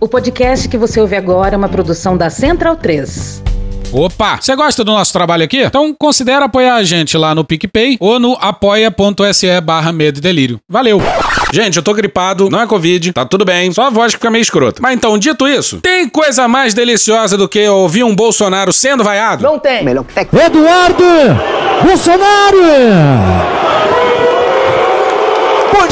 O podcast que você ouve agora é uma produção da Central 3. Opa! Você gosta do nosso trabalho aqui? Então considere apoiar a gente lá no PicPay ou no apoia.se barra medo e delírio. Valeu! Gente, eu tô gripado, não é Covid, tá tudo bem, só a voz que fica meio escrota. Mas então, dito isso, tem coisa mais deliciosa do que ouvir um Bolsonaro sendo vaiado? Não tem. Melhor que Eduardo Bolsonaro!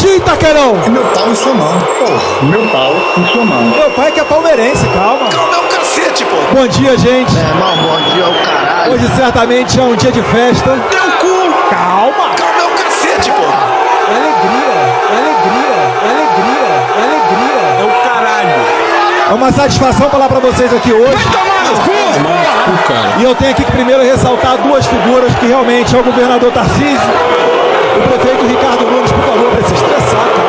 Dia, Itaquerão! É meu pau em sua mão. Porra. Meu pau em sua mão. Meu pai que é palmeirense, calma. Calma é o cacete, pô. Bom dia, gente. É, irmão, bom dia ao caralho. Hoje certamente é um dia de festa. Teu cu. Calma! Calma é o cacete, pô. É alegria, é alegria, é alegria, é alegria. É o caralho. É uma satisfação falar pra vocês aqui hoje. Tomar no cu. E eu tenho aqui que primeiro ressaltar duas figuras que realmente é o governador Tarcísio, o prefeito Ricardo Nunes, por favor, para se estressar, cara.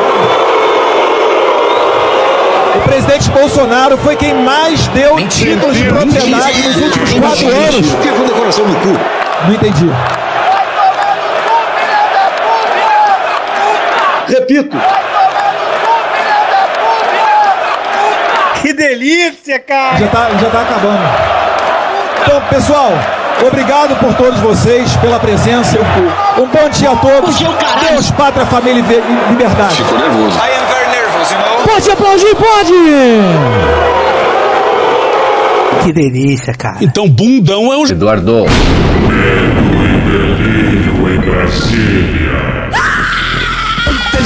O presidente Bolsonaro foi quem mais deu títulos de propriedade nos últimos quatro anos. Fica com decoração no cu. Não entendi. Repito. Que delícia, cara! Já tá, já tá acabando. Então, pessoal, obrigado por todos vocês, pela presença. Um bom dia a todos. Deus, pátria, família e e liberdade. Ficou nervoso. I am very nervous, you know? Pode aplaudir, pode! Que delícia, cara. Então, bundão é o. Eduardo.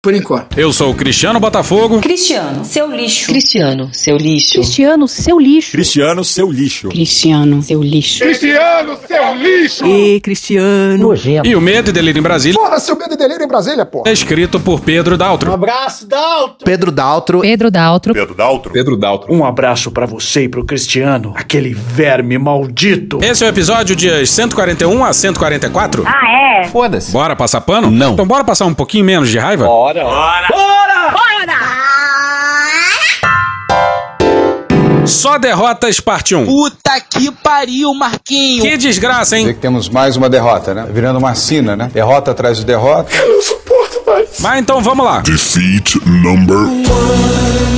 Por enquanto. Eu sou o Cristiano Botafogo. Cristiano, seu lixo. Cristiano, seu lixo. Cristiano, seu lixo. Cristiano, seu lixo. Cristiano, seu lixo. E Cristiano. Nojento. E o Medo e Delírio em Brasília Porra, seu medo e delírio em Brasília, pô. é escrito por Pedro Daltro. abraço, Dalton! Pedro Daltro. Pedro Daltro. Pedro Daltro. Pedro Daltro. Um abraço pra você e pro Cristiano, aquele verme maldito. Esse é o episódio dias 141 a 144. Ah, é? Foda-se. Bora passar pano? Não. Então bora passar um pouquinho menos de raiva? Só derrotas parte 1. Puta que pariu, Marquinho. Que desgraça, hein? que temos mais uma derrota, né? Virando uma sina, né? Derrota atrás de derrota. Mas então vamos lá. Defeat number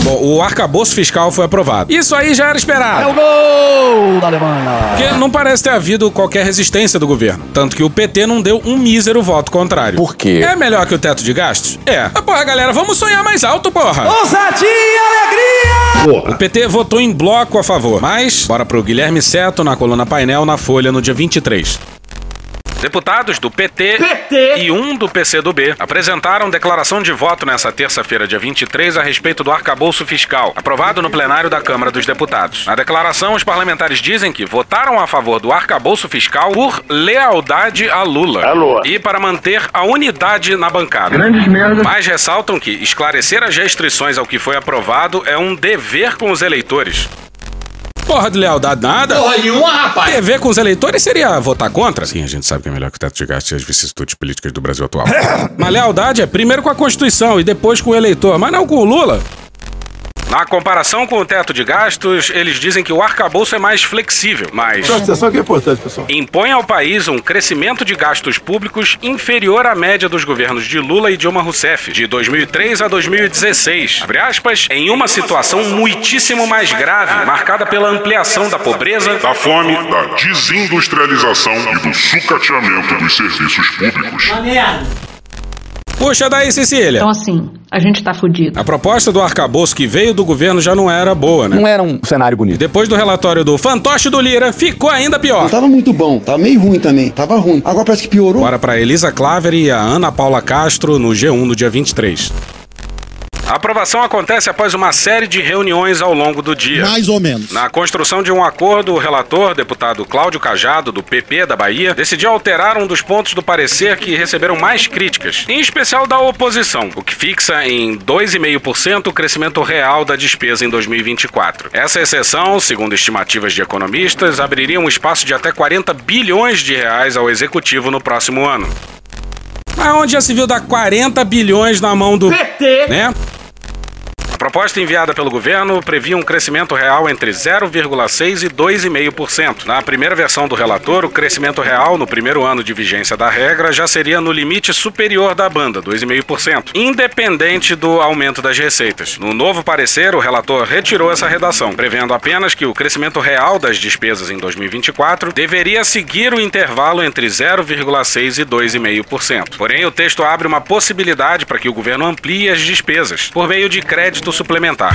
Bom, o arcabouço fiscal foi aprovado. Isso aí já era esperado. É o gol da Alemanha! Porque não parece ter havido qualquer resistência do governo. Tanto que o PT não deu um mísero voto contrário. Por quê? É melhor que o teto de gastos? É. Mas, porra, galera, vamos sonhar mais alto, porra. Ousadia e alegria! O PT votou em bloco a favor. Mas, bora pro Guilherme Seto na coluna painel na Folha no dia 23. Deputados do PT, e um do PCdoB apresentaram declaração de voto nessa terça-feira, dia 23, a respeito do arcabouço fiscal, aprovado no plenário da Câmara dos Deputados. Na declaração, os parlamentares dizem que votaram a favor do arcabouço fiscal por lealdade a Lula e para manter a unidade na bancada. Mas ressaltam que esclarecer as restrições ao que foi aprovado é um dever com os eleitores. Porra de lealdade nada. Porra nenhuma, rapaz. TV com os eleitores seria votar contra? Sim, a gente sabe que é melhor que o teto de gastos e as vicissitudes políticas do Brasil atual. Mas lealdade é primeiro com a Constituição e depois com o eleitor, mas não com o Lula. Na comparação com o teto de gastos, eles dizem que o arcabouço é mais flexível, mas atenção que é importante, pessoal. impõe ao país um crescimento de gastos públicos inferior à média dos governos de Lula e Dilma Rousseff, de 2003 a 2016. Abre aspas, em uma situação muitíssimo mais grave, marcada pela ampliação da pobreza, da fome, da desindustrialização e do sucateamento dos serviços públicos. Puxa daí, Cecília. Então, assim, a gente tá fudido. A proposta do arcabouço que veio do governo já não era boa, né? Não era um cenário E bonito. depois do relatório do fantoche do Lira, ficou ainda pior. Tava muito bom, tava meio ruim também. Tava ruim. Agora parece que piorou. Bora pra Elisa Claver e a Ana Paula Castro no G1 no dia 23. A aprovação acontece após uma série de reuniões ao longo do dia. Mais ou menos. Na construção de um acordo, o relator, deputado Cláudio Cajado, do PP da Bahia, decidiu alterar um dos pontos do parecer que receberam mais críticas, em especial da oposição, o que fixa em 2,5% o crescimento real da despesa em 2024. Essa exceção, segundo estimativas de economistas, abriria um espaço de até 40 bilhões de reais ao executivo no próximo ano. Mas onde já se viu dar 40 bilhões na mão do PT, né? Proposta enviada pelo governo previa um crescimento real entre 0,6% e 2,5%. Na primeira versão do relator, o crescimento real no primeiro ano de vigência da regra já seria no limite superior da banda, 2,5%, independente do aumento das receitas. No novo parecer, o relator retirou essa redação, prevendo apenas que o crescimento real das despesas em 2024 deveria seguir o intervalo entre 0,6% e 2,5%. Porém, o texto abre uma possibilidade para que o governo amplie as despesas, por meio de crédito suplementar.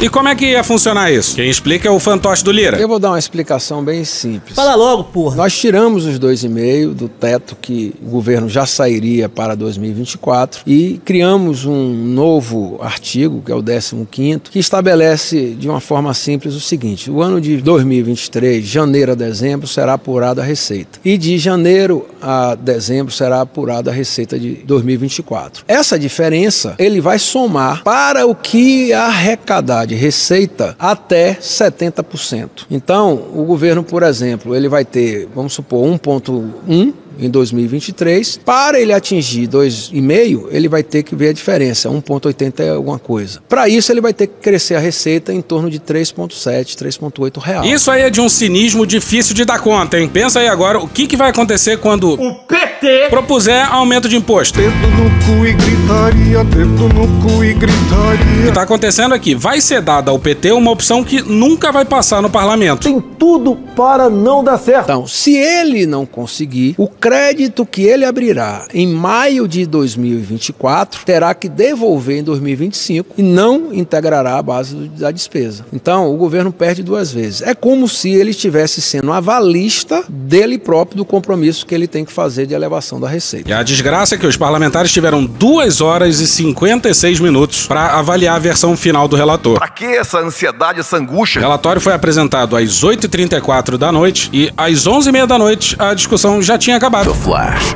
E como é que ia funcionar isso? Quem explica é o fantoche do Lira. Eu vou dar uma explicação bem simples. Fala logo, porra. Nós tiramos os 2,5 do teto que o governo já sairia para 2024 e criamos um novo artigo, que é o 15º, que estabelece de uma forma simples o seguinte: o ano de 2023, janeiro a dezembro, será apurada a receita. E de janeiro a dezembro será apurada a receita de 2024. Essa diferença ele vai somar para o que arrecadar de receita até 70%. Então, o governo, por exemplo, ele vai ter, vamos supor, 1.1 em 2023. Para ele atingir 2,5, ele vai ter que ver a diferença, 1,80 é alguma coisa. Para isso, ele vai ter que crescer a receita em torno de 3,7, 3,8 real. Isso aí é de um cinismo difícil de dar conta, hein? Pensa aí agora, o que, que vai acontecer quando o PT propuser aumento de imposto? Dedo no cu e gritaria, dedo no cu e gritaria. O que tá acontecendo aqui? Vai ser dada ao PT uma opção que nunca vai passar no parlamento. Tem tudo para não dar certo. Então, se ele não conseguir, o crédito que ele abrirá em maio de 2024 terá que devolver em 2025 e não integrará a base da despesa. Então, o governo perde duas vezes. É como se ele estivesse sendo avalista dele próprio do compromisso que ele tem que fazer de elevação da receita. E a desgraça é que os parlamentares tiveram 2 horas e 56 minutos para avaliar a versão final do relator. Pra que essa ansiedade, essa angústia? O relatório foi apresentado às 8h34 da noite e às 11h30 da noite a discussão já tinha acabado.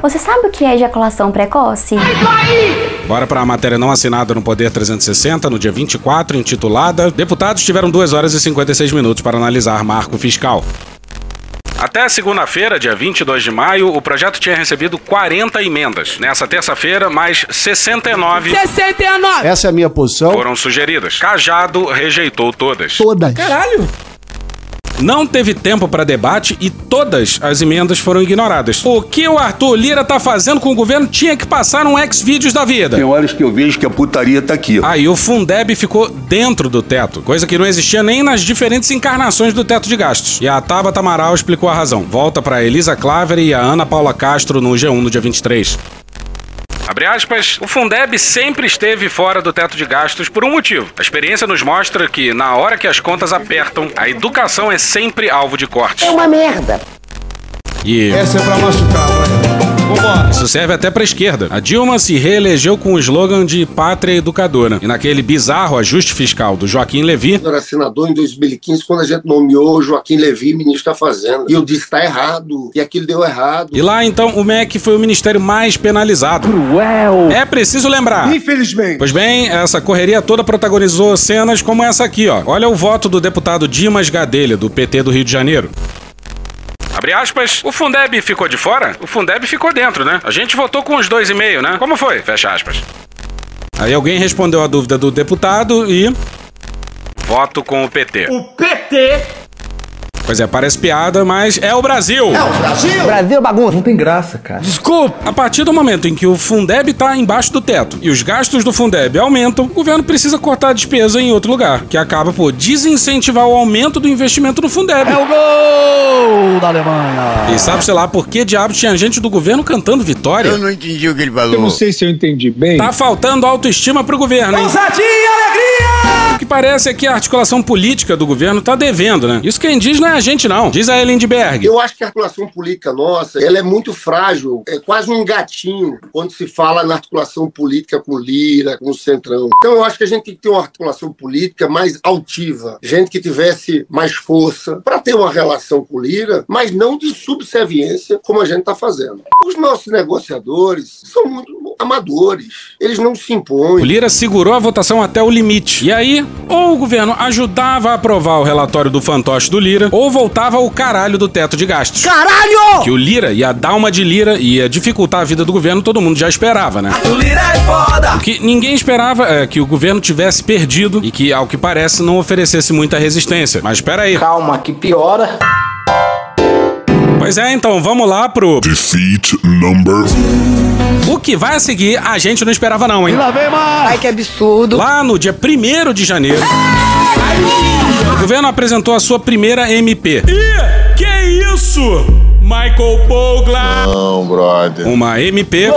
Você sabe o que é ejaculação precoce? Bora para a matéria não assinada no Poder 360, no dia 24, intitulada Deputados tiveram 2 horas e 56 minutos para analisar marco fiscal. Até segunda-feira, dia 22 de maio, o projeto tinha recebido 40 emendas. Nessa terça-feira, mais 69 69! Essa é a minha posição. foram sugeridas. Cajado rejeitou todas. Todas. Caralho! Não teve tempo para debate e todas as emendas foram ignoradas. O que o Arthur Lira tá fazendo com o governo tinha que passar um ex-vídeos da vida. Tem horas que eu vejo que a putaria tá aqui. Aí o Fundeb ficou dentro do teto, coisa que não existia nem nas diferentes encarnações do teto de gastos. E a Tabata Amaral explicou a razão. Volta para Elisa Claver e a Ana Paula Castro no G1 no dia 23. Abre aspas, o Fundeb sempre esteve fora do teto de gastos por um motivo. A experiência nos mostra que, na hora que as contas apertam, a educação é sempre alvo de corte. É uma merda. E Essa é pra machucar, vai. Vambora. isso serve até pra esquerda. A Dilma se reelegeu com o slogan de pátria educadora. E naquele bizarro ajuste fiscal do Joaquim Levy, Eu era senador em 2015, quando a gente nomeou Joaquim Levi ministro da Fazenda. E eu disse, tá errado. E aquilo deu errado. E lá então o MEC foi o ministério mais penalizado. Cruel. É preciso lembrar. Infelizmente. Pois bem, essa correria toda protagonizou cenas como essa aqui, ó. Olha o voto do deputado Dimas Gadelha, do PT do Rio de Janeiro. Abre aspas, o Fundeb ficou de fora? O Fundeb ficou dentro, né? A gente votou com os dois e meio, né? Como foi? Fecha aspas. Aí alguém respondeu a dúvida do deputado e. Voto com o PT. O PT. Pois é, parece piada, mas é o Brasil. o Brasil. Brasil bagunça. Não tem graça, cara. Desculpa! A partir do momento em que o Fundeb tá embaixo do teto e os gastos do Fundeb aumentam, o governo precisa cortar a despesa em outro lugar, que acaba por desincentivar o aumento do investimento no Fundeb. É o gol da Alemanha. E sabe, sei lá, por que diabos tinha gente do governo cantando vitória? não entendi o que ele falou. Eu não sei se eu entendi bem. Tá faltando autoestima pro governo, hein? Ousadia e alegria! O que parece é que a articulação política do governo tá devendo, né? Isso quem diz não é a gente, não. Diz a Elendberg. Eu acho que a articulação política nossa, ela é muito frágil, é quase um gatinho quando se fala na articulação política com Lira, com o Centrão. Então eu acho que a gente tem que ter uma articulação política mais altiva, gente que tivesse mais força para ter uma relação com Lira, mas não de subserviência como a gente está fazendo. Os nossos negociadores são muito amadores. Eles não se O impõem. Lira segurou a votação até o limite. E aí, ou o governo ajudava a aprovar o relatório do fantoche do Lira, ou voltava o caralho do teto de gastos. Caralho! Que o Lira ia dar uma de Lira e ia dificultar a vida do governo, todo mundo já esperava, né? O Lira é foda! O que ninguém esperava é que o governo tivesse perdido e que, ao que parece, não oferecesse muita resistência. Mas espera aí. Calma, que piora. Pois é, então vamos lá pro. Defeat number. O que vai a seguir, a gente não esperava, não, hein? Lá vem mais! Ai, que absurdo. Lá no dia 1 de janeiro, o governo apresentou a sua primeira MP. Ih, que isso? Michael Pogla! Não, brother. Uma MP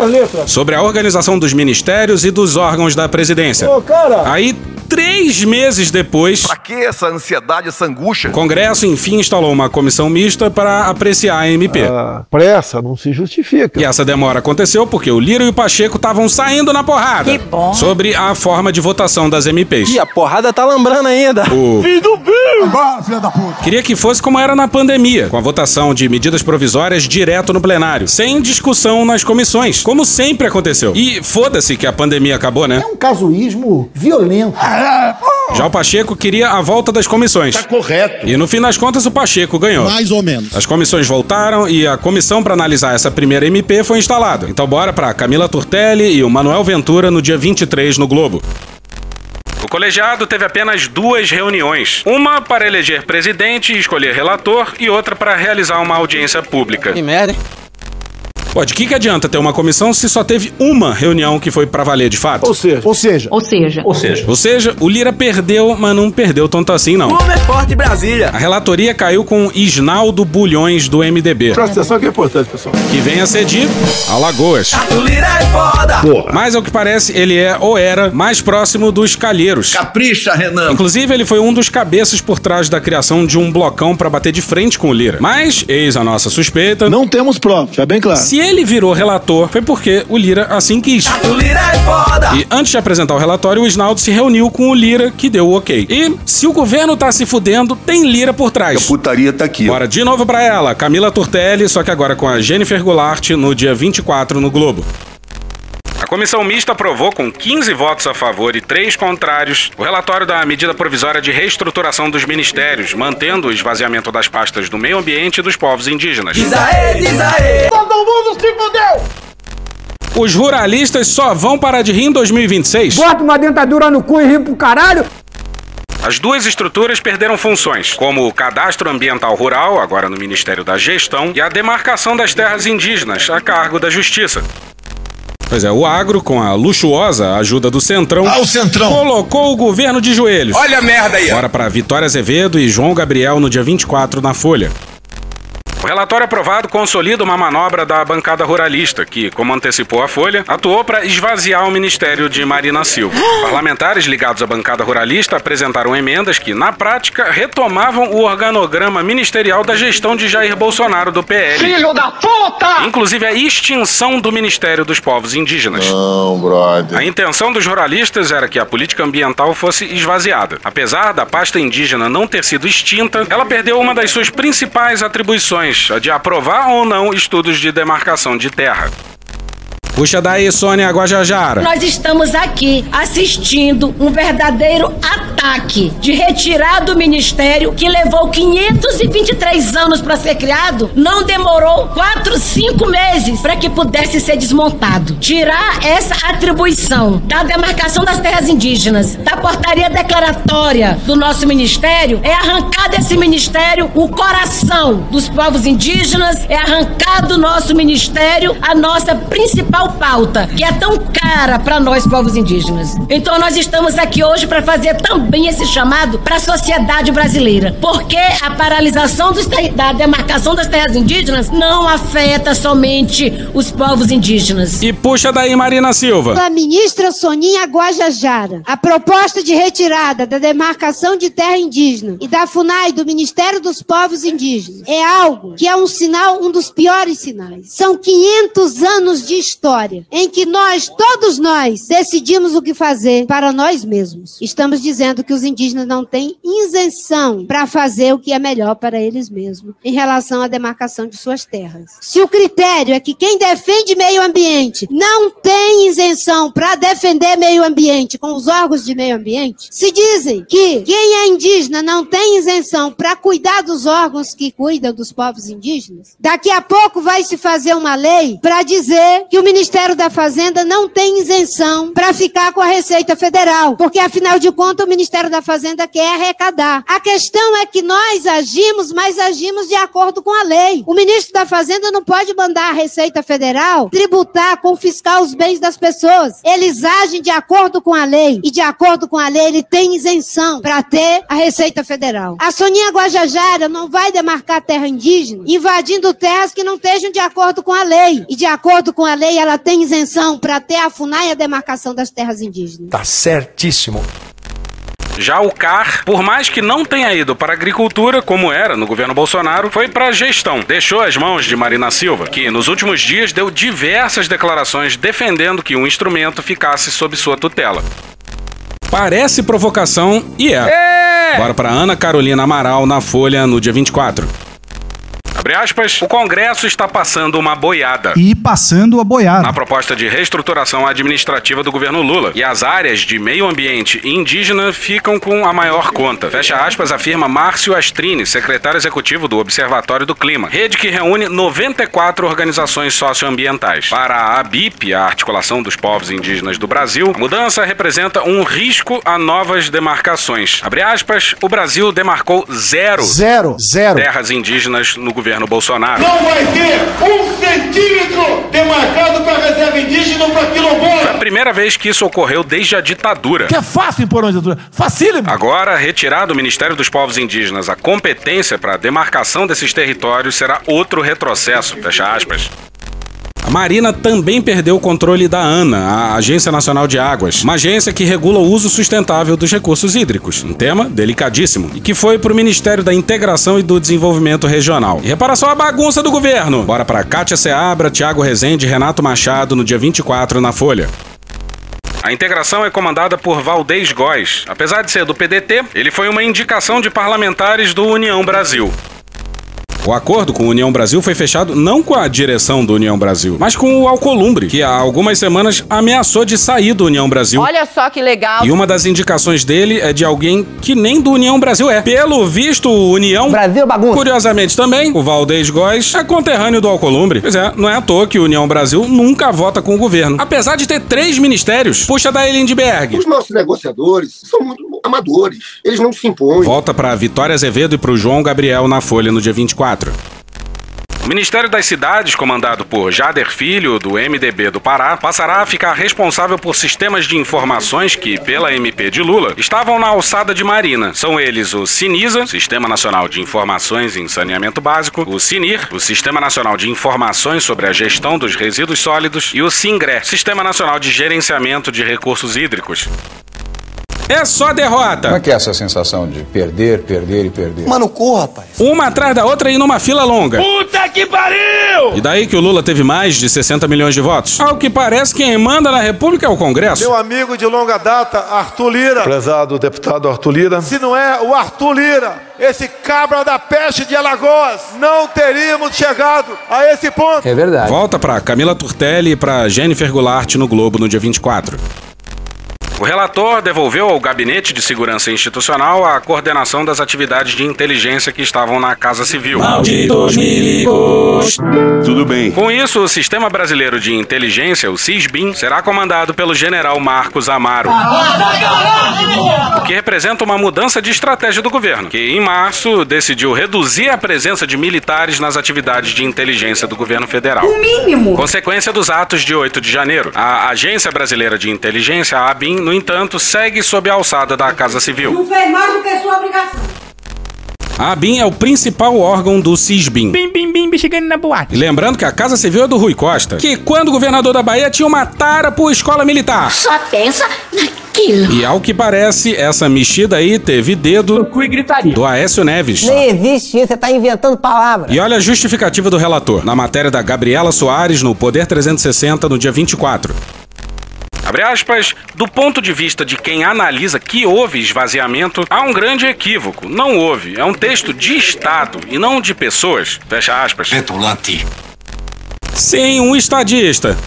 sobre a organização dos ministérios e dos órgãos da presidência. Ô, cara! Aí, três meses depois, Pra que essa ansiedade, essa angústia? o Congresso enfim instalou uma comissão mista para apreciar a MP. A pressa não se justifica. E essa demora aconteceu porque o Lira e o Pacheco estavam saindo na porrada. Que bom. Sobre a forma de votação das MPs. E a porrada tá lambrando ainda. O Filho do Bill! Ah, filha da puta. queria que fosse como era na pandemia, com a votação de medidas provisórias direto no plenário, sem discussão nas comissões, como sempre aconteceu. E foda-se que a pandemia acabou, né? um casuísmo violento. Já o Pacheco queria a volta das comissões. Tá correto. E no fim das contas o Pacheco ganhou. Mais ou menos. As comissões voltaram e a comissão para analisar essa primeira MP foi instalada. Então bora para Camila Turtelli e o Manuel Ventura no dia 23 no Globo. O colegiado teve apenas duas reuniões. Uma para eleger presidente e escolher relator e outra para realizar uma audiência pública. Que merda, hein? Pô, de que, que adianta ter uma comissão se só teve uma reunião que foi para valer de fato? Ou seja, Ou seja, Ou seja, Ou seja, Ou seja, o Lira perdeu, mas não perdeu tanto assim não. como é forte Brasília. A relatoria caiu com Isnaldo Bulhões do MDB, Presta atenção que é importante, pessoal. que vem a ser de Alagoas. O Lira é foda! Mas ao que parece, ele é ou era mais próximo dos calheiros. Capricha, Renan. Inclusive, ele foi um dos cabeças por trás da criação de um blocão pra bater de frente com o Lira. Mas, eis a nossa suspeita. não temos prova, já bem claro. Se ele virou relator, foi porque o Lira assim quis. O Lira é foda! E antes de apresentar o relatório, o Isnaldo se reuniu com o Lira, que deu o ok. E se o governo tá se fudendo, tem Lira por A trás. putaria tá aqui. Bora de novo pra ela, Camila Turtelli, só que agora com a Jennifer Goulart no dia 24 no Globo. A comissão mista aprovou com 15 votos a favor e 3 contrários o relatório da medida provisória de reestruturação dos ministérios, mantendo o esvaziamento das pastas do meio ambiente e dos povos indígenas. Diz aê, diz aê! Todo mundo se fudeu! Os ruralistas só vão parar de rir em 2026. Bota uma dentadura no cu e ri pro caralho! As duas estruturas perderam funções, como o Cadastro Ambiental Rural, agora no Ministério da Gestão, e a demarcação das terras indígenas, a cargo da Justiça. Pois é, o agro, com a luxuosa ajuda do Centrão, Ah, Centrão. colocou o governo de joelhos. Olha a merda aí. ó. Bora para Vitória Azevedo e João Gabriel no dia 24 na Folha. O relatório aprovado consolida uma manobra da bancada ruralista, que, como antecipou a Folha, atuou para esvaziar o ministério de Marina Silva. Parlamentares ligados à bancada ruralista apresentaram emendas que, na prática, retomavam o organograma ministerial da gestão de Jair Bolsonaro do PL. Filho da puta! Inclusive a extinção do Ministério dos Povos Indígenas. Não, brother. A intenção dos ruralistas era que a política ambiental fosse esvaziada. Apesar da pasta indígena não ter sido extinta, ela perdeu uma das suas principais atribuições, de aprovar ou não estudos de demarcação de terra. Puxa daí, Sônia Guajajara. Nós estamos aqui assistindo um verdadeiro ataque de retirar do ministério que levou 523 anos para ser criado, não demorou 4, 5 meses para que pudesse ser desmontado. Tirar essa atribuição da demarcação das terras indígenas, da portaria declaratória do nosso ministério, é arrancar desse ministério o coração dos povos indígenas, é arrancar do nosso ministério a nossa principal pauta, que é tão cara para nós povos indígenas. Então nós estamos aqui hoje para fazer também esse chamado para a sociedade brasileira, porque a paralisação dos da demarcação das terras indígenas não afeta somente os povos indígenas. E puxa daí, Marina Silva. Da ministra Soninha Guajajara, a proposta de retirada da demarcação de terra indígena e da FUNAI do Ministério dos Povos Indígenas é algo que é um sinal, um dos piores sinais. São 500 anos de história em que nós, todos nós, decidimos o que fazer para nós mesmos. Estamos dizendo que os indígenas não têm isenção para fazer o que é melhor para eles mesmos em relação à demarcação de suas terras. Se o critério é que quem defende meio ambiente não tem isenção para defender meio ambiente com os órgãos de meio ambiente, se dizem que quem é indígena não tem isenção para cuidar dos órgãos que cuidam dos povos indígenas, daqui a pouco vai se fazer uma lei para dizer que o Ministério da Fazenda não tem isenção para ficar com a Receita Federal, porque afinal de contas o Ministério da Fazenda quer arrecadar. A questão é que nós agimos, mas agimos de acordo com a lei. O ministro da Fazenda não pode mandar a Receita Federal tributar, confiscar os bens das pessoas. Eles agem de acordo com a lei e de acordo com a lei ele tem isenção para ter a Receita Federal. A Soninha Guajajara não vai demarcar terra indígena invadindo terras que não estejam de acordo com a lei. E de acordo com a lei ela tem isenção para ter a FUNAI e a demarcação das terras indígenas. Tá certíssimo. Já o CAR, por mais que não tenha ido para a agricultura, como era no governo Bolsonaro, foi para a gestão. Deixou as mãos de Marina Silva, que nos últimos dias deu diversas declarações defendendo que o instrumento ficasse sob sua tutela. Parece provocação e é. Bora para Ana Carolina Amaral na Folha no dia 24. Abre aspas, o Congresso está passando uma boiada. E passando a boiada. Na proposta de reestruturação administrativa do governo Lula. E as áreas de meio ambiente e indígena ficam com a maior conta. Fecha aspas, afirma Márcio Astrini, secretário executivo do Observatório do Clima. Rede que reúne 94 organizações socioambientais. Para a ABIP, a Articulação dos Povos Indígenas do Brasil, a mudança representa um risco a novas demarcações. Abre aspas, o Brasil demarcou zero. Zero, zero. Terras indígenas no governo Bolsonaro. Não vai ter um centímetro demarcado para reserva indígena ou para quilombola. Foi a primeira vez que isso ocorreu desde a ditadura. Que é fácil impor uma ditadura. Facílimo. Agora, retirar do Ministério dos Povos Indígenas a competência para a demarcação desses territórios será outro retrocesso. Fecha aspas. Marina também perdeu o controle da ANA, a Agência Nacional de Águas, uma agência que regula o uso sustentável dos recursos hídricos, um tema delicadíssimo, e que foi para o Ministério da Integração e do Desenvolvimento Regional. E repara só a bagunça do governo. Bora para Kátia Seabra, Tiago Rezende e Renato Machado no dia 24 na Folha. A integração é comandada por Valdez Góes. Apesar de ser do PDT, ele foi uma indicação de parlamentares do União Brasil. O acordo com a União Brasil foi fechado não com a direção do União Brasil, mas com o Alcolumbre, que há algumas semanas ameaçou de sair do União Brasil. Olha só que legal. E uma das indicações dele é de alguém que nem do União Brasil é. Pelo visto, o União. Brasil bagunça. Curiosamente também, o Valdez Góes é conterrâneo do Alcolumbre. Pois é, não é à toa que o União Brasil nunca vota com o governo. Apesar de ter três ministérios, puxa da Lindbergh. Os nossos negociadores são muito amadores. Eles não se impõem. Volta para Vitória Azevedo e para o João Gabriel na Folha no dia 24. O Ministério das Cidades, comandado por Jader Filho, do MDB do Pará, passará a ficar responsável por sistemas de informações que, pela MP de Lula, estavam na alçada de Marina. São eles o Sinisa, Sistema Nacional de Informações em Saneamento Básico, o Sinir, o Sistema Nacional de Informações sobre a Gestão dos Resíduos Sólidos, e o SINGRE, Sistema Nacional de Gerenciamento de Recursos Hídricos. É só derrota. Como é que é essa sensação de perder, perder e perder? Mano, corra, rapaz. Uma atrás da outra e numa fila longa. Puta que pariu! E daí que o Lula teve mais de 60 milhões de votos? Ao que parece, quem manda na República é o Congresso. Meu amigo de longa data, Arthur Lira. Prezado deputado Arthur Lira. Se não é o Arthur Lira, esse cabra da peste de Alagoas, não teríamos chegado a esse ponto. É verdade. Volta pra Camila Turtelli e pra Jennifer Goulart no Globo no dia 24. O relator devolveu ao Gabinete de Segurança Institucional a coordenação das atividades de inteligência que estavam na Casa Civil. Malditos milicos. Tudo bem. Com isso, o Sistema Brasileiro de Inteligência, o SISBIN, será comandado pelo general Marcos Amaro. O que representa uma mudança de estratégia do governo, que em março decidiu reduzir a presença de militares nas atividades de inteligência do governo federal. O mínimo. Consequência dos atos de 8 de janeiro. A Agência Brasileira de Inteligência, a ABIN, no entanto, segue sob a alçada da Casa Civil. Não fez mais do que sua obrigação. A ABIN é o principal órgão do CISBIN. Bim, bim, bim, chegando na boate. E lembrando que a Casa Civil é do Rui Costa, que quando governador da Bahia tinha uma tara por escola militar. Só pensa naquele aquilo? E ao que parece, essa mexida aí teve dedo do Aécio Neves. Nem existe isso, você tá inventando palavras. E olha a justificativa do relator, na matéria da Gabriela Soares no Poder 360 no dia 24. Abre aspas, do ponto de vista de quem analisa que houve esvaziamento, há um grande equívoco. Não houve. É um texto de Estado e não de pessoas. Fecha aspas. Petulante. Sim, um estadista.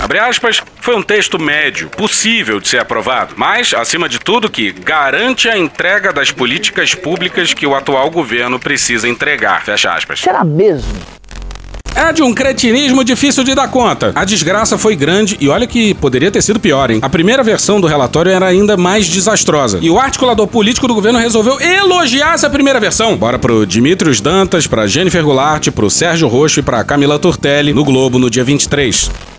Abre aspas, foi um texto médio, possível de ser aprovado, mas, acima de tudo, que garante a entrega das políticas públicas que o atual governo precisa entregar. Fecha aspas. Será mesmo? É de um cretinismo difícil de dar conta. A desgraça foi grande e olha que poderia ter sido pior, hein? A primeira versão do relatório era ainda mais desastrosa. E o articulador político do governo resolveu elogiar essa primeira versão. Bora pro Dimitrios Dantas, pra Jennifer Goulart, pro Sérgio Roxo e pra Camila Turtelli no Globo no dia 23.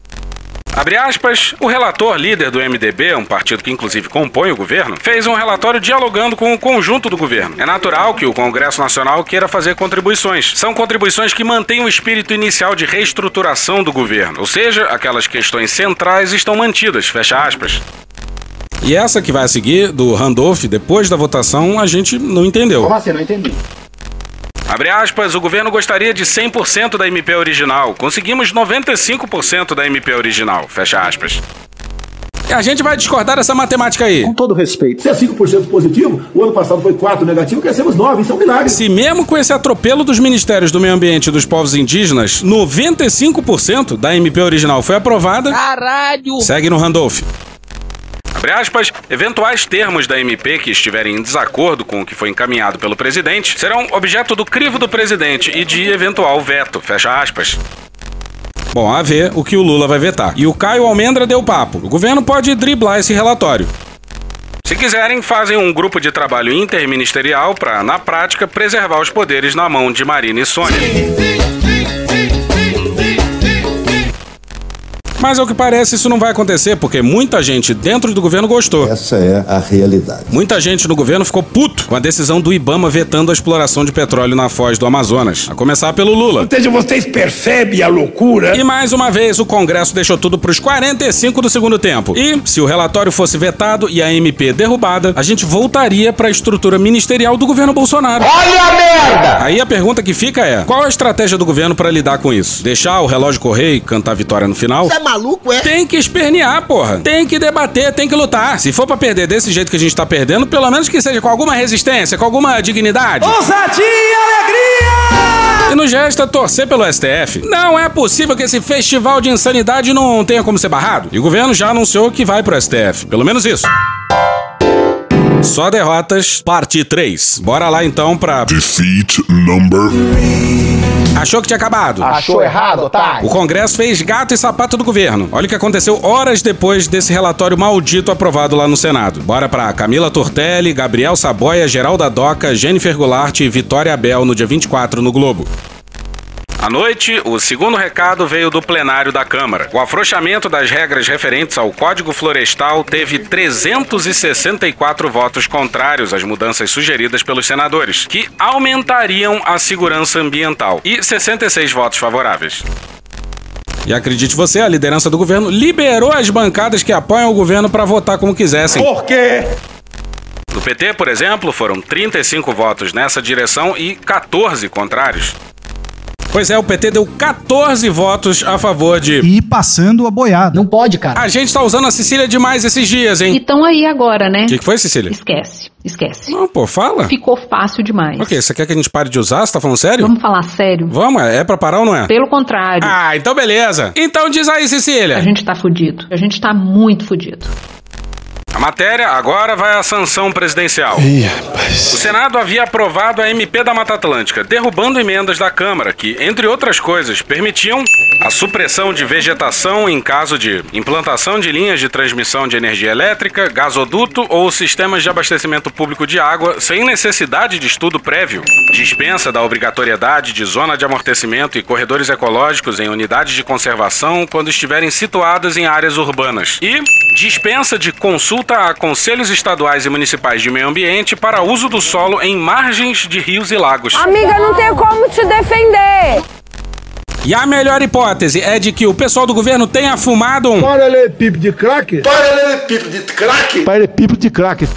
Abre aspas, o relator líder do MDB, um partido que inclusive compõe o governo, fez um relatório dialogando com o conjunto do governo. É natural que o Congresso Nacional queira fazer contribuições. São contribuições que mantêm o espírito inicial de reestruturação do governo, ou seja, aquelas questões centrais estão mantidas, fecha aspas. E essa que vai a seguir, do Randolph, depois da votação, a gente não entendeu. Como assim? Não entendi. Abre aspas, o governo gostaria de 100% da MP original. Conseguimos 95% da MP original. Fecha aspas. E a gente vai discordar dessa matemática aí. Com todo respeito. Se é 5% positivo, o ano passado foi 4 negativo, crescemos 9, isso é um milagre. Se mesmo com esse atropelo dos ministérios do meio ambiente e dos povos indígenas, 95% da MP original foi aprovada. Caralho! Segue no Randolph. Abre aspas, eventuais termos da MP que estiverem em desacordo com o que foi encaminhado pelo presidente serão objeto do crivo do presidente e de eventual veto. Fecha aspas. Bom, a ver o que o Lula vai vetar. E o Caio Almendra deu papo. O governo pode driblar esse relatório. Se quiserem, fazem um grupo de trabalho interministerial para, na prática, preservar os poderes na mão de Marina e Sônia. Mas ao que parece, isso não vai acontecer, porque muita gente dentro do governo gostou. Essa é a realidade. Muita gente no governo ficou puto com a decisão do Ibama vetando a exploração de petróleo na foz do Amazonas. A começar pelo Lula. Ou seja, vocês percebem a loucura? E mais uma vez, o Congresso deixou tudo pros 45 do segundo tempo. E, se o relatório fosse vetado e a MP derrubada, a gente voltaria para a estrutura ministerial do governo Bolsonaro. Olha a merda! Aí a pergunta que fica é: qual a estratégia do governo para lidar com isso? Deixar o relógio correr e cantar vitória no final? Você é maluco, é? Tem que espernear, porra. Tem que debater, tem que lutar. Se for pra perder desse jeito que a gente tá perdendo, pelo menos que seja com alguma resistência, com alguma dignidade. Ousadia e alegria! E no gesto é torcer pelo STF. Não é possível que esse festival de insanidade não tenha como ser barrado. E o governo já anunciou que vai pro STF. Pelo menos isso. Só derrotas, parte 3. Bora lá então pra. Defeat number. Achou que tinha acabado? Achou errado, otário. O Congresso fez gato e sapato do governo. Olha o que aconteceu horas depois desse relatório maldito aprovado lá no Senado. Bora pra Camila Tortelli, Gabriel Saboia, Geralda Doca, Jennifer Goulart e Vitória Abel no dia 24 no Globo. À noite, o segundo recado veio do plenário da Câmara. O afrouxamento das regras referentes ao Código Florestal teve 364 votos contrários às mudanças sugeridas pelos senadores, que aumentariam a segurança ambiental, e 66 votos favoráveis. E acredite você, a liderança do governo liberou as bancadas que apoiam o governo para votar como quisessem. Por quê? Do PT, por exemplo, foram 35 votos nessa direção e 14 contrários. Pois é, o PT deu 14 votos a favor de. E passando a boiada. Não pode, cara. A gente tá usando a Cecília demais esses dias, hein? E tão aí agora, né? O que, que foi, Cecília? Esquece, esquece. Não, pô, fala. Ficou fácil demais. Ok, você quer que a gente pare de usar? Você tá falando sério? Vamos falar sério? Vamos, é pra parar ou não é? Pelo contrário. Ah, então beleza. Então diz aí, Cecília. A gente tá fudido. A gente tá muito fudido. A matéria agora vai à sanção presidencial. Ih, rapaz. O Senado havia aprovado a MP da Mata Atlântica, derrubando emendas da Câmara que, entre outras coisas, permitiam a supressão de vegetação em caso de implantação de linhas de transmissão de energia elétrica, gasoduto ou sistemas de abastecimento público de água sem necessidade de estudo prévio, dispensa da obrigatoriedade de zona de amortecimento e corredores ecológicos em unidades de conservação quando estiverem situadas em áreas urbanas e dispensa de consulta a conselhos estaduais e municipais de meio ambiente para uso do solo em margens de rios e lagos. Amiga, não tem como te defender. E a melhor hipótese é de que o pessoal do governo tenha fumado um. Paralelepípedo de crack? Paralelepípedo de crack? Paralelepípedo de crack.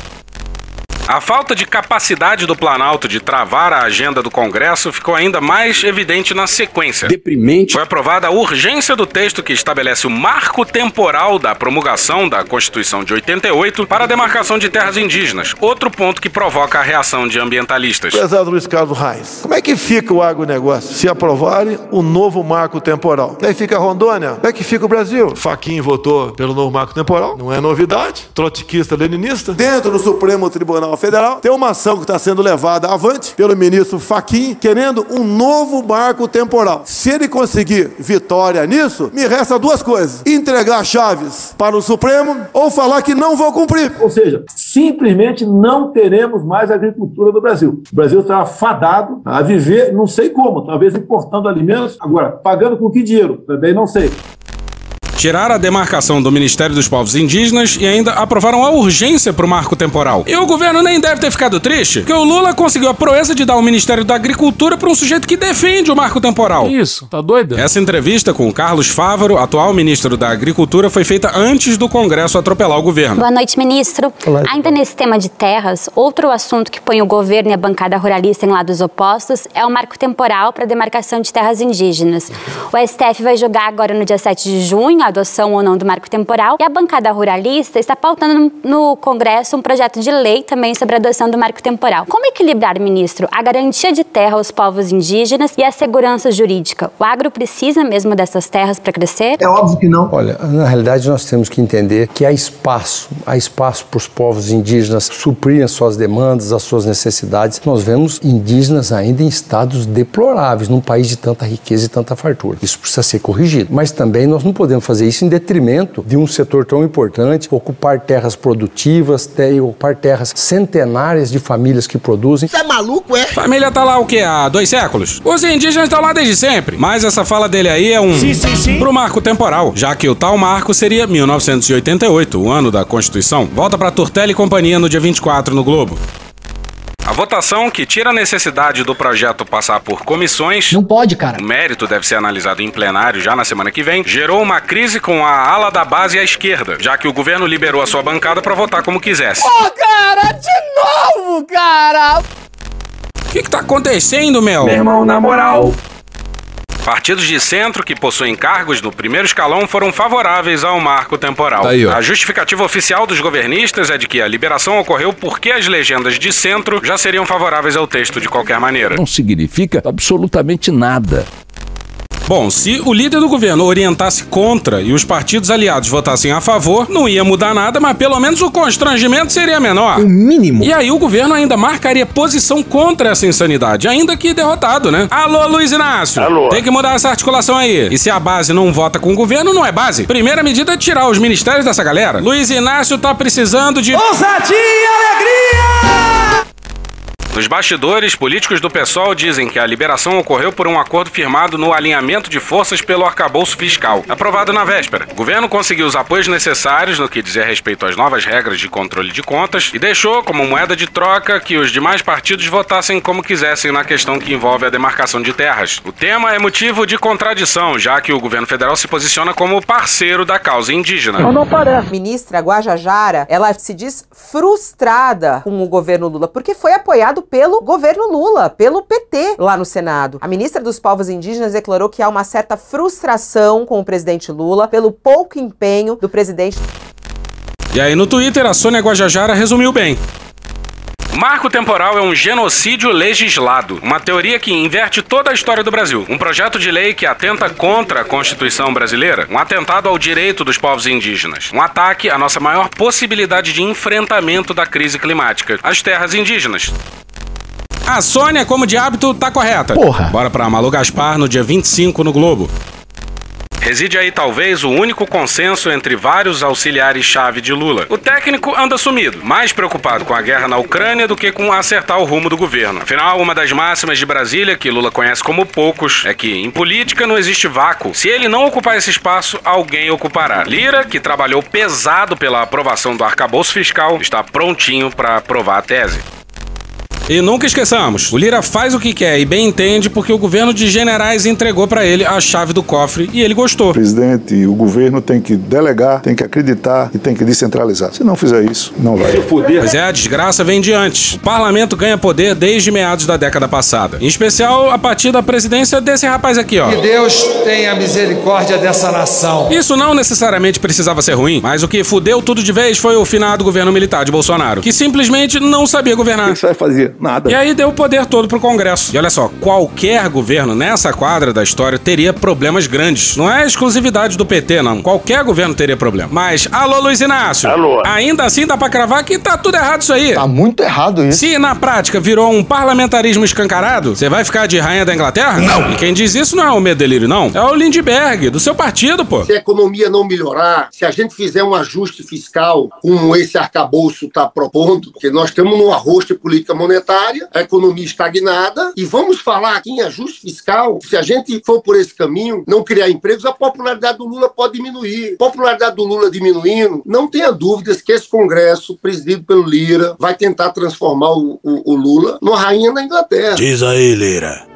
A falta de capacidade do Planalto de travar a agenda do Congresso ficou ainda mais evidente na sequência. Deprimente. Foi aprovada a urgência do texto que estabelece o marco temporal da promulgação da Constituição de 88 para a demarcação de terras indígenas. Outro ponto que provoca a reação de ambientalistas. Prezado Luiz Carlos Reis, como é que fica o agronegócio se aprovarem o novo marco temporal? Daí fica Rondônia, como é que fica o Brasil? Faquinho votou pelo novo marco temporal, não é novidade. Trotskista, leninista. Dentro do Supremo Tribunal Federal, tem uma ação que está sendo levada avante pelo ministro Faquim, querendo um novo marco temporal. Se ele conseguir vitória nisso, me resta duas coisas: entregar chaves para o Supremo ou falar que não vou cumprir. Ou seja, simplesmente não teremos mais agricultura no Brasil. O Brasil está fadado a viver, não sei como, talvez importando alimentos, agora, pagando com que dinheiro? Também não sei tiraram a demarcação do Ministério dos Povos Indígenas e ainda aprovaram a urgência para o marco temporal. E o governo nem deve ter ficado triste, porque o Lula conseguiu a proeza de dar o Ministério da Agricultura para um sujeito que defende o marco temporal. Isso? Tá doido? Essa entrevista com o Carlos Fávaro, atual ministro da Agricultura, foi feita antes do Congresso atropelar o governo. Boa noite, ministro. Olá. Ainda nesse tema de terras, outro assunto que põe o governo e a bancada ruralista em lados opostos é o marco temporal para a demarcação de terras indígenas. O STF vai julgar agora no dia 7 de junho a adoção ou não do marco temporal. E a bancada ruralista está pautando no Congresso um projeto de lei também sobre a adoção do marco temporal. Como equilibrar, ministro, a garantia de terra aos povos indígenas e a segurança jurídica? O agro precisa mesmo dessas terras para crescer? É óbvio que não. Olha, na realidade nós temos que entender que há espaço, há espaço para os povos indígenas suprirem as suas demandas, as suas necessidades. Nós vemos indígenas ainda em estados deploráveis num país de tanta riqueza e tanta fartura. Isso precisa ser corrigido. Mas também nós não podemos fazer isso em detrimento de um setor tão importante, ocupar terras produtivas, ter, ocupar terras centenárias de famílias que produzem. Você é maluco, é? Família tá lá o quê? Há dois séculos? Os indígenas estão lá desde sempre. Mas essa fala dele aí é um. Sim, sim, sim. Pro marco temporal, já que o tal marco seria 1988, o ano da Constituição. Volta pra Turtelli e companhia no dia 24 no Globo. A votação que tira a necessidade do projeto passar por comissões. Não pode, cara. O mérito deve ser analisado em plenário já na semana que vem. Gerou uma crise com a ala da base e a esquerda, já que o governo liberou a sua bancada para votar como quisesse. Ô, oh, cara, de novo, cara! O que, que tá acontecendo, meu? Meu irmão, na moral. Partidos de centro que possuem cargos no primeiro escalão foram favoráveis ao marco temporal. Aí, a justificativa oficial dos governistas é de que a liberação ocorreu porque as legendas de centro já seriam favoráveis ao texto de qualquer maneira. Não significa absolutamente nada. Bom, se o líder do governo orientasse contra e os partidos aliados votassem a favor, não ia mudar nada, mas pelo menos o constrangimento seria menor. O mínimo. E aí o governo ainda marcaria posição contra essa insanidade, ainda que derrotado, né? Alô, Luiz Inácio. Alô. Tem que mudar essa articulação aí. E se a base não vota com o governo, não é base. Primeira medida é tirar os ministérios dessa galera. Luiz Inácio tá precisando de. Ousadia e alegria! Nos bastidores, políticos do PSOL dizem que a liberação ocorreu por um acordo firmado no alinhamento de forças pelo arcabouço fiscal, aprovado na véspera. O governo conseguiu os apoios necessários no que dizia respeito às novas regras de controle de contas e deixou como moeda de troca que os demais partidos votassem como quisessem na questão que envolve a demarcação de terras. O tema é motivo de contradição, já que o governo federal se posiciona como parceiro da causa indígena. Não, não parece. Ministra Guajajara, ela se diz frustrada com o governo Lula, porque foi apoiado pelo governo Lula, pelo PT lá no Senado. A ministra dos Povos Indígenas declarou que há uma certa frustração com o presidente Lula pelo pouco empenho do presidente. E aí no Twitter a Sônia Guajajara resumiu bem. Marco temporal é um genocídio legislado, uma teoria que inverte toda a história do Brasil. Um projeto de lei que atenta contra a Constituição brasileira, um atentado ao direito dos povos indígenas, um ataque à nossa maior possibilidade de enfrentamento da crise climática, as terras indígenas. A Sônia, como de hábito, tá correta. Porra. Bora pra Malu Gaspar no dia 25 no Globo. Reside aí talvez o único consenso entre vários auxiliares-chave de Lula. O técnico anda sumido, mais preocupado com a guerra na Ucrânia do que com acertar o rumo do governo. Afinal, uma das máximas de Brasília, que Lula conhece como poucos, é que em política não existe vácuo. Se ele não ocupar esse espaço, alguém ocupará. Lira, que trabalhou pesado pela aprovação do arcabouço fiscal, está prontinho para aprovar a tese. E nunca esqueçamos, o Lira faz o que quer e bem entende porque o governo de generais entregou para ele a chave do cofre e ele gostou. Presidente o governo tem que delegar, tem que acreditar e tem que descentralizar. Se não fizer isso, não vai. Pois é, a desgraça vem de antes. O parlamento ganha poder desde meados da década passada. Em especial a partir da presidência desse rapaz aqui, ó. Que Deus tenha misericórdia dessa nação. Isso não necessariamente precisava ser ruim, mas o que fudeu tudo de vez foi o finado governo militar de Bolsonaro, que simplesmente não sabia governar. O que você vai fazer? Nada. E aí deu o poder todo pro Congresso. E olha só, qualquer governo nessa quadra da história teria problemas grandes. Não é exclusividade do PT, não. Qualquer governo teria problema. Mas, alô, Luiz Inácio. Alô. Ainda assim dá pra cravar que tá tudo errado isso aí. Tá muito errado isso. Se na prática virou um parlamentarismo escancarado, você vai ficar de rainha da Inglaterra? Não. E quem diz isso não é o Medelírio, não. É o Lindbergh, do seu partido, pô. Se a economia não melhorar, se a gente fizer um ajuste fiscal como esse arcabouço está propondo, porque nós estamos num arroz de política monetária, a economia estagnada, e vamos falar aqui em ajuste fiscal, se a gente for por esse caminho, não criar empregos, a popularidade do Lula pode diminuir. Popularidade do Lula diminuindo, não tenha dúvidas que esse Congresso, presidido pelo Lira, vai tentar transformar o, o, o Lula numa rainha da Inglaterra. Diz aí, Lira.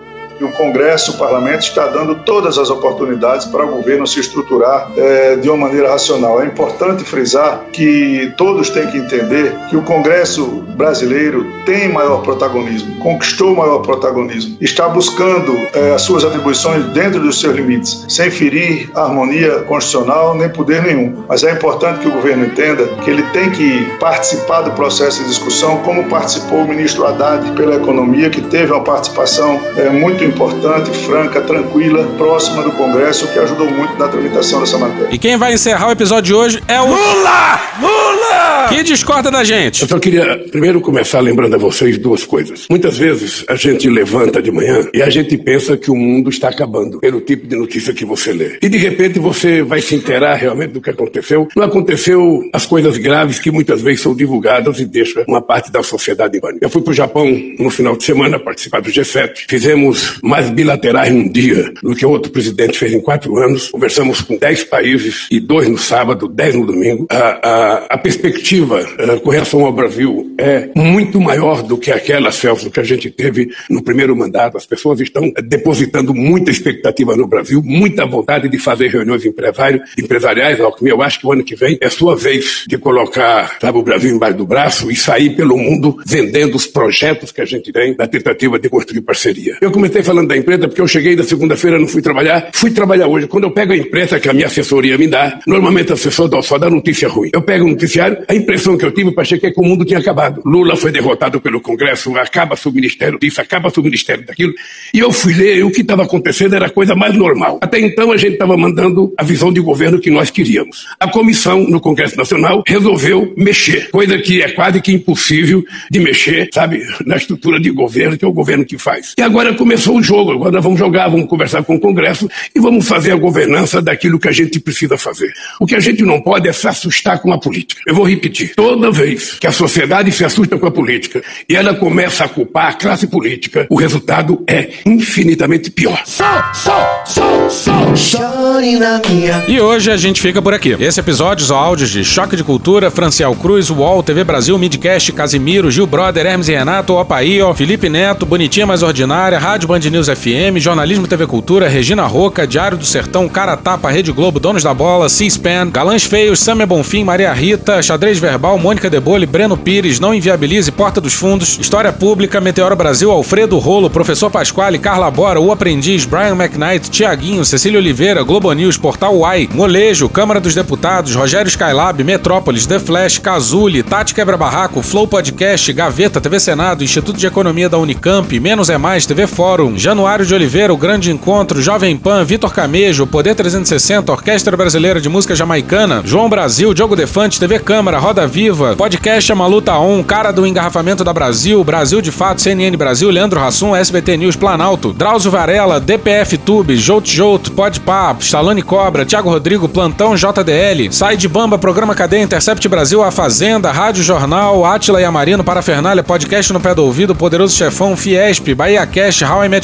O Congresso, o Parlamento, está dando todas as oportunidades para o governo se estruturar eh, de uma maneira racional. É importante frisar que todos têm que entender que o Congresso brasileiro tem maior protagonismo, conquistou maior protagonismo, está buscando eh, as suas atribuições dentro dos seus limites, sem ferir a harmonia constitucional nem poder nenhum. Mas é importante que o governo entenda que ele tem que participar do processo de discussão, como participou o ministro Haddad pela economia, que teve uma participação eh, muito importante, franca, tranquila, próxima do Congresso, que ajudou muito na tramitação dessa matéria. E quem vai encerrar o episódio de hoje é o Lula! Lula! que discorda da gente. Eu só queria primeiro começar lembrando a vocês duas coisas. Muitas vezes a gente levanta de manhã e a gente pensa que o mundo está acabando pelo tipo de notícia que você lê. E de repente você vai se inteirar realmente do que aconteceu. Não aconteceu as coisas graves que muitas vezes são divulgadas e deixam uma parte da sociedade em pânico. Eu fui para o Japão no final de semana participar do G7. Fizemos mais bilaterais num dia do que outro presidente fez em quatro anos. Conversamos com dez países e dois no sábado, dez no domingo. A, a, a perspectiva uh, com relação ao Brasil é muito maior do que aquela, Celso, que a gente teve no primeiro mandato. As pessoas estão depositando muita expectativa no Brasil, muita vontade de fazer reuniões empresário, empresariais. Eu acho que o ano que vem é sua vez de colocar sabe, o Brasil embaixo do braço e sair pelo mundo vendendo os projetos que a gente tem na tentativa de construir parceria. Eu comecei falando da imprensa porque eu cheguei da segunda-feira, não fui trabalhar, fui trabalhar hoje. Quando eu pego a imprensa que a minha assessoria me dá, normalmente a assessor só dá notícia ruim. Eu pego o noticiário, a impressão que eu tive, achei que, é que o mundo tinha acabado. Lula foi derrotado pelo Congresso, acaba-se o ministério disso, acaba-se o ministério daquilo. E eu fui ler, e o que estava acontecendo era a coisa mais normal. Até então a gente estava mandando a visão de governo que nós queríamos. A comissão no Congresso Nacional resolveu mexer, coisa que é quase que impossível de mexer, sabe, na estrutura de governo, que é o governo que faz. E agora começou o jogo, agora nós vamos jogar, vamos conversar com o Congresso e vamos fazer a governança daquilo que a gente precisa fazer. O que a gente não pode é se assustar com a política. Eu vou repetir. Toda vez que a sociedade se assusta com a política e ela começa a culpar a classe política, o resultado é infinitamente pior. E hoje a gente fica por aqui. Esse episódio, os áudios de Choque de Cultura, Franciel Cruz, UOL, TV Brasil, Midcast, Casimiro, Gil Brother, Hermes e Renato, Opaío, Felipe Neto, Bonitinha Mais Ordinária, Rádio Band News FM, Jornalismo TV Cultura, Regina Roca, Diário do Sertão, Cara Tapa, Rede Globo, Donos da Bola, C-SPAN, Galãs Feios, Samia Bonfim, Maria Rita, Xadrez Verbal, Mônica Debole, Breno Pires, Não Inviabilize, Porta dos Fundos, História Pública, Meteoro Brasil, Alfredo Rolo, Professor Pasquale, Carla Bora, O Aprendiz, Brian McKnight, Tiaguinho, Cecília Oliveira, Globo News, Portal Uai, Molejo, Câmara dos Deputados, Rogério Skylab, Metrópolis, The Flash, Cazuli, Tati Quebra Barraco, Flow Podcast, Gaveta, TV Senado, Instituto de Economia da Unicamp, Menos é Mais, TV Fórum, Januário de Oliveira, O Grande Encontro, Jovem Pan, Vitor Camejo, Poder 360, Orquestra Brasileira de Música Jamaicana, João Brasil, Diogo Defante, TV Câmara, Roda Viva, Podcast Amaluta On, Cara do Engarrafamento da Brasil, Brasil de Fato, CNN Brasil, Leandro Rassum, SBT News Planalto, Drauzio Varela, DPF Tube, Jout Peixoto, Podpah, Stallone Cobra, Thiago Rodrigo, Plantão JDL, Sai de Bamba, Programa Cadeia, Intercept Brasil, A Fazenda, Rádio Jornal, Atila e Amarino, Parafernália, Podcast no Pé do Ouvido, Poderoso Chefão, Fiesp, Bahia Cash, How I Met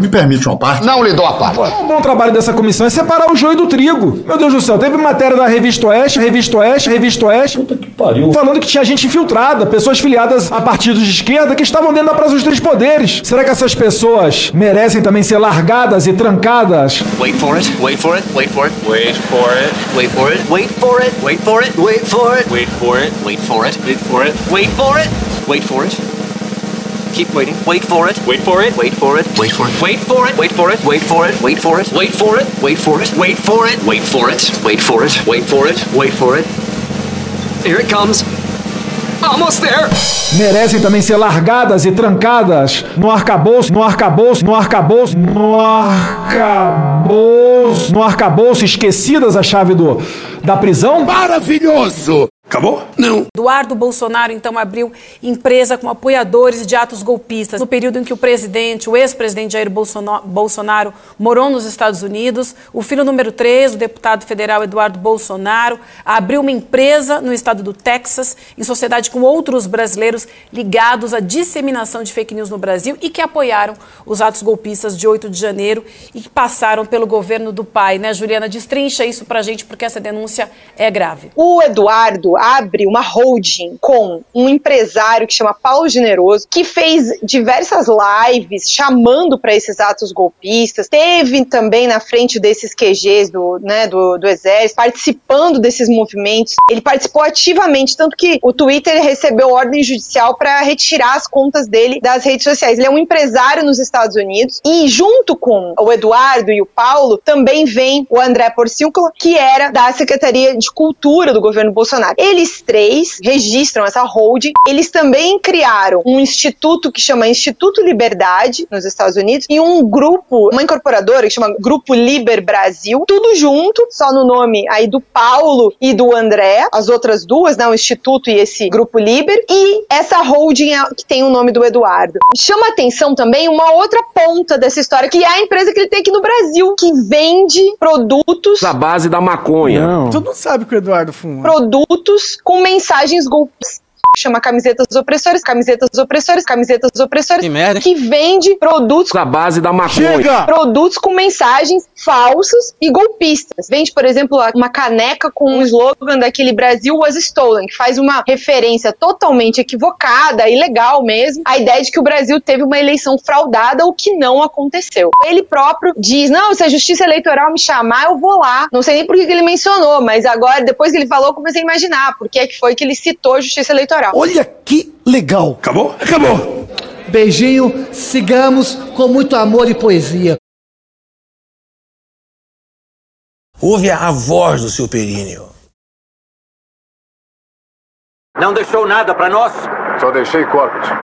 Me permite uma parte? Não lhe dou a parte. Um bom trabalho dessa comissão é separar o joio do trigo. Meu Deus do céu, teve matéria da Revista Oeste, Revista Oeste, Revista Oeste. Puta que pariu. Falando que tinha gente infiltrada, pessoas filiadas a partidos de esquerda que estavam dentro da Praça dos Três Poderes. Será que essas pessoas merecem também ser largadas e trancadas? Wait for it, wait for it, wait for it, wait for it, wait for it, wait for it, wait for it, wait for it, wait for it, wait for it, wait for it, wait for it, wait for it. Keep waiting. Wait for it. Wait for it. Wait for it. Wait for it. Wait for it. Wait for it. Wait for it. Wait for it. Wait for it. Wait for it. Wait for it. Wait for it. Wait for it. Wait for it. Wait for it. Here it comes. Almost there. Merecem também ser largadas e trancadas no arcabouço, no arcabouço, no arcabouço, no arcabouço, no arcabouço, esquecidas a chave do, da prisão? Maravilhoso! Acabou? Não. Eduardo Bolsonaro então abriu empresa com apoiadores de atos golpistas. No período em que o presidente, o ex-presidente Jair Bolsonaro, morou nos Estados Unidos, o filho número 3, o deputado federal Eduardo Bolsonaro, abriu uma empresa no estado do Texas, em sociedade com outros brasileiros ligados à disseminação de fake news no Brasil e que apoiaram os atos golpistas de 8 de janeiro e que passaram pelo governo do pai, né, Juliana? Destrincha isso pra gente porque essa denúncia é grave. O Eduardo abre uma holding com um empresário que chama Paulo Generoso, que fez diversas lives chamando para esses atos golpistas, teve também na frente desses QGs do, né, do, do Exército, participando desses movimentos. Ele participou ativamente, tanto que o Twitter recebeu ordem judicial para retirar as contas dele das redes sociais. Ele é um empresário nos Estados Unidos e, junto com o Eduardo e o Paulo, também vem o André Porciúncula, que era da Secretaria de Cultura do governo Bolsonaro. Eles três registram essa holding. Eles também criaram um instituto que chama Instituto Liberdade nos Estados Unidos e um grupo, uma incorporadora que chama Grupo Liber Brasil, tudo junto, só no nome aí do Paulo e do André, as outras duas, né, o Instituto e esse Grupo Liber, e essa holding é, que tem o nome do Eduardo. Chama atenção também uma outra ponta dessa história, que é a empresa que ele tem aqui no Brasil, que vende produtos da base da maconha. Não. Tu não sabe que o Eduardo fuma. Produtos com mensagens golpistas chama camisetas opressores, camisetas opressores, camisetas opressores, que, merda. que vende produtos da base da maconha. Chega! Produtos com mensagens falsas e golpistas. Vende, por exemplo, uma caneca com um slogan daquele Brasil was stolen, que faz uma referência totalmente equivocada, ilegal mesmo, a ideia de que o Brasil teve uma eleição fraudada, o que não aconteceu. Ele próprio diz: "Não, se a Justiça Eleitoral me chamar, eu vou lá". Não sei nem por que ele mencionou, mas agora depois que ele falou, eu comecei a imaginar por que é que foi que ele citou a Justiça Eleitoral. Olha que legal! Acabou? Acabou! Beijinho, sigamos com muito amor e poesia. Ouve a voz do seu períneo. Não deixou nada para nós? Só deixei corpos.